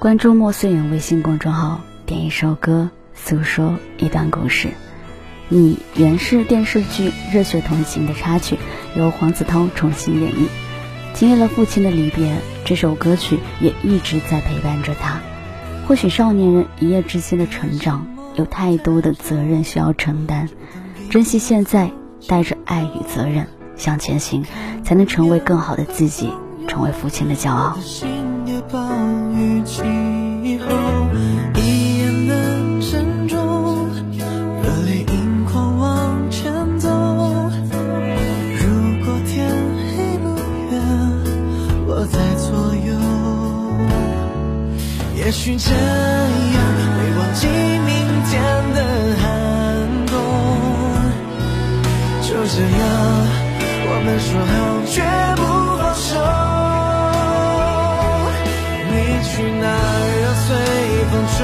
关注莫思远微信公众号，点一首歌，诉说一段故事。你原是电视剧《热血同行》的插曲，由黄子韬重新演绎。经历了父亲的离别，这首歌曲也一直在陪伴着他。或许少年人一夜之间的成长，有太多的责任需要承担，珍惜现在，带着爱与责任向前行，才能成为更好的自己。成为父亲的骄傲。这样会忘记明天的寒冬。就这样，我们说好绝不放手。你去哪儿？让随风吹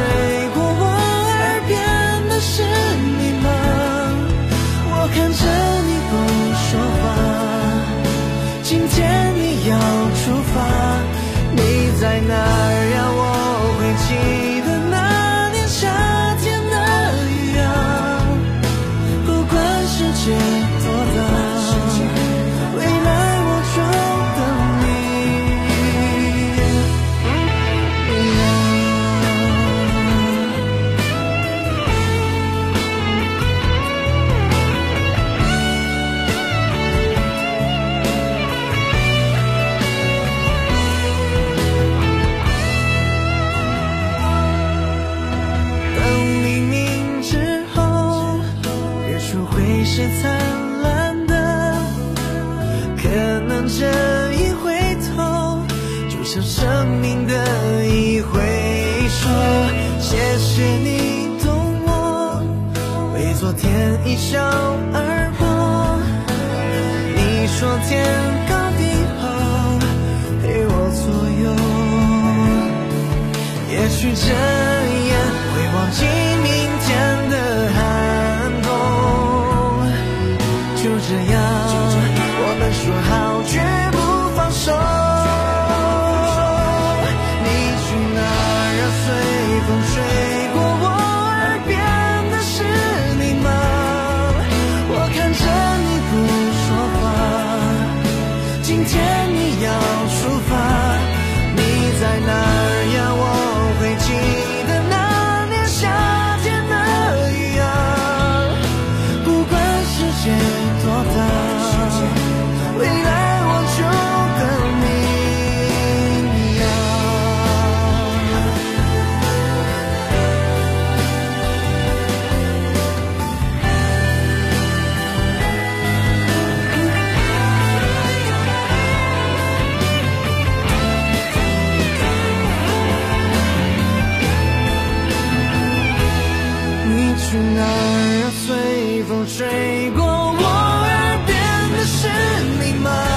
谢你懂我，为昨天一笑而过。你说天高地厚，陪我左右。也许这样会忘记明天的寒冬。就这样，风吹过我耳边的是你吗？